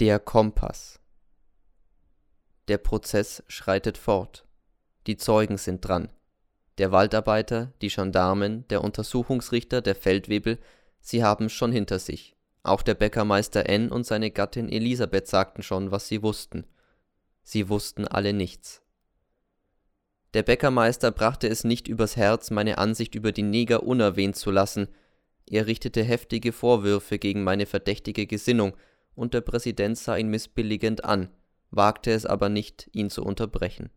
Der Kompass. Der Prozess schreitet fort. Die Zeugen sind dran. Der Waldarbeiter, die Gendarmen, der Untersuchungsrichter, der Feldwebel, sie haben's schon hinter sich. Auch der Bäckermeister N. und seine Gattin Elisabeth sagten schon, was sie wussten. Sie wussten alle nichts. Der Bäckermeister brachte es nicht übers Herz, meine Ansicht über die Neger unerwähnt zu lassen. Er richtete heftige Vorwürfe gegen meine verdächtige Gesinnung, und der Präsident sah ihn missbilligend an, wagte es aber nicht, ihn zu unterbrechen.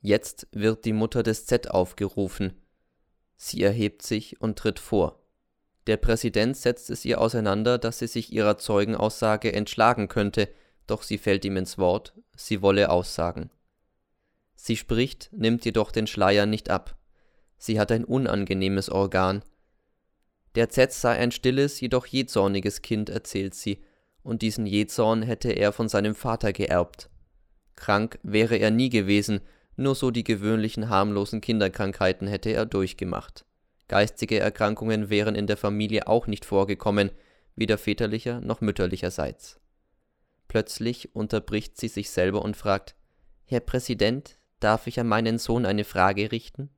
Jetzt wird die Mutter des Z aufgerufen. Sie erhebt sich und tritt vor. Der Präsident setzt es ihr auseinander, dass sie sich ihrer Zeugenaussage entschlagen könnte, doch sie fällt ihm ins Wort, sie wolle aussagen. Sie spricht, nimmt jedoch den Schleier nicht ab. Sie hat ein unangenehmes Organ. Der Z sei ein stilles, jedoch jähzorniges Kind, erzählt sie, und diesen Jähzorn hätte er von seinem Vater geerbt. Krank wäre er nie gewesen, nur so die gewöhnlichen harmlosen Kinderkrankheiten hätte er durchgemacht. Geistige Erkrankungen wären in der Familie auch nicht vorgekommen, weder väterlicher noch mütterlicherseits. Plötzlich unterbricht sie sich selber und fragt Herr Präsident, darf ich an meinen Sohn eine Frage richten?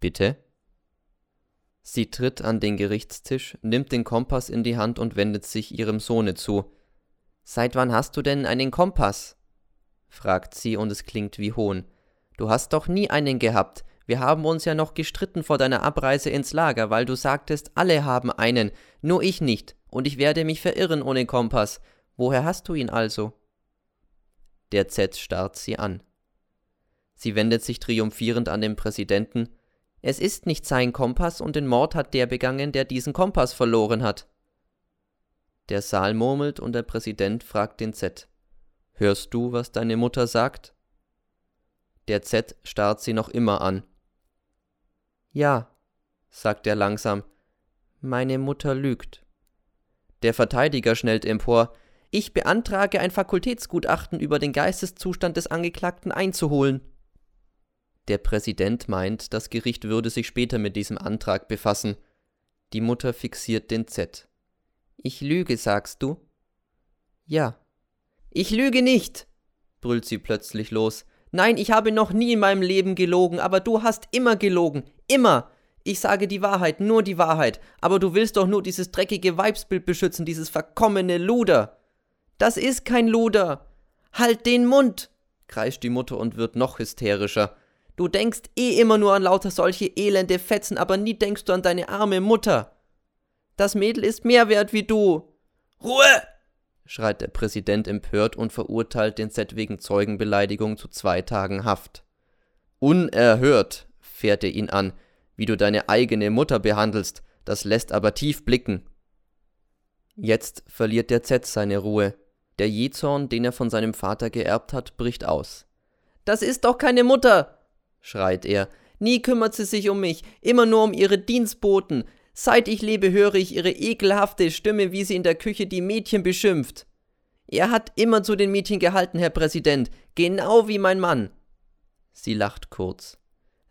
Bitte? Sie tritt an den Gerichtstisch, nimmt den Kompass in die Hand und wendet sich ihrem Sohne zu. Seit wann hast du denn einen Kompass? fragt sie, und es klingt wie Hohn. Du hast doch nie einen gehabt. Wir haben uns ja noch gestritten vor deiner Abreise ins Lager, weil du sagtest, alle haben einen, nur ich nicht, und ich werde mich verirren ohne Kompass. Woher hast du ihn also? Der Z starrt sie an. Sie wendet sich triumphierend an den Präsidenten, es ist nicht sein Kompass und den Mord hat der begangen, der diesen Kompass verloren hat. Der Saal murmelt und der Präsident fragt den Z. Hörst du, was deine Mutter sagt? Der Z starrt sie noch immer an. Ja, sagt er langsam, meine Mutter lügt. Der Verteidiger schnellt empor. Ich beantrage ein Fakultätsgutachten über den Geisteszustand des Angeklagten einzuholen. Der Präsident meint, das Gericht würde sich später mit diesem Antrag befassen. Die Mutter fixiert den Z. Ich lüge, sagst du? Ja. Ich lüge nicht, brüllt sie plötzlich los. Nein, ich habe noch nie in meinem Leben gelogen, aber du hast immer gelogen. Immer. Ich sage die Wahrheit, nur die Wahrheit. Aber du willst doch nur dieses dreckige Weibsbild beschützen, dieses verkommene Luder. Das ist kein Luder. Halt den Mund, kreischt die Mutter und wird noch hysterischer. Du denkst eh immer nur an lauter solche elende Fetzen, aber nie denkst du an deine arme Mutter. Das Mädel ist mehr wert wie du. Ruhe! schreit der Präsident empört und verurteilt den Z wegen Zeugenbeleidigung zu zwei Tagen Haft. Unerhört, fährt er ihn an, wie du deine eigene Mutter behandelst, das lässt aber tief blicken. Jetzt verliert der Z seine Ruhe. Der Jezorn, den er von seinem Vater geerbt hat, bricht aus. Das ist doch keine Mutter, schreit er. Nie kümmert sie sich um mich, immer nur um ihre Dienstboten. Seit ich lebe, höre ich ihre ekelhafte Stimme, wie sie in der Küche die Mädchen beschimpft. Er hat immer zu den Mädchen gehalten, Herr Präsident, genau wie mein Mann. Sie lacht kurz.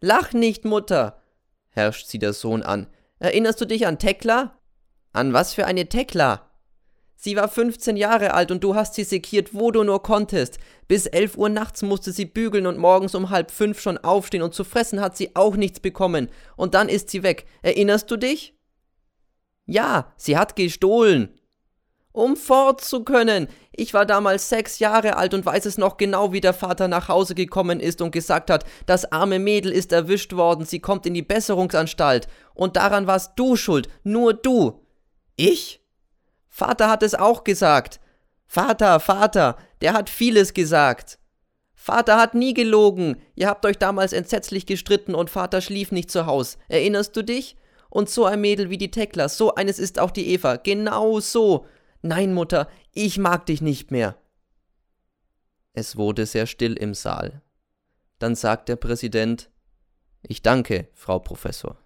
Lach nicht, Mutter, herrscht sie der Sohn an. Erinnerst du dich an Tekla? An was für eine Tekla? Sie war 15 Jahre alt und du hast sie sekiert, wo du nur konntest. Bis 11 Uhr nachts musste sie bügeln und morgens um halb fünf schon aufstehen und zu fressen hat sie auch nichts bekommen. Und dann ist sie weg. Erinnerst du dich? Ja, sie hat gestohlen. Um fort zu können. Ich war damals sechs Jahre alt und weiß es noch genau, wie der Vater nach Hause gekommen ist und gesagt hat, das arme Mädel ist erwischt worden, sie kommt in die Besserungsanstalt. Und daran warst du schuld, nur du. Ich? Vater hat es auch gesagt. Vater, Vater, der hat vieles gesagt. Vater hat nie gelogen. Ihr habt euch damals entsetzlich gestritten und Vater schlief nicht zu Haus. Erinnerst du dich? Und so ein Mädel wie die Tekla, so eines ist auch die Eva. Genau so. Nein, Mutter, ich mag dich nicht mehr. Es wurde sehr still im Saal. Dann sagt der Präsident Ich danke, Frau Professor.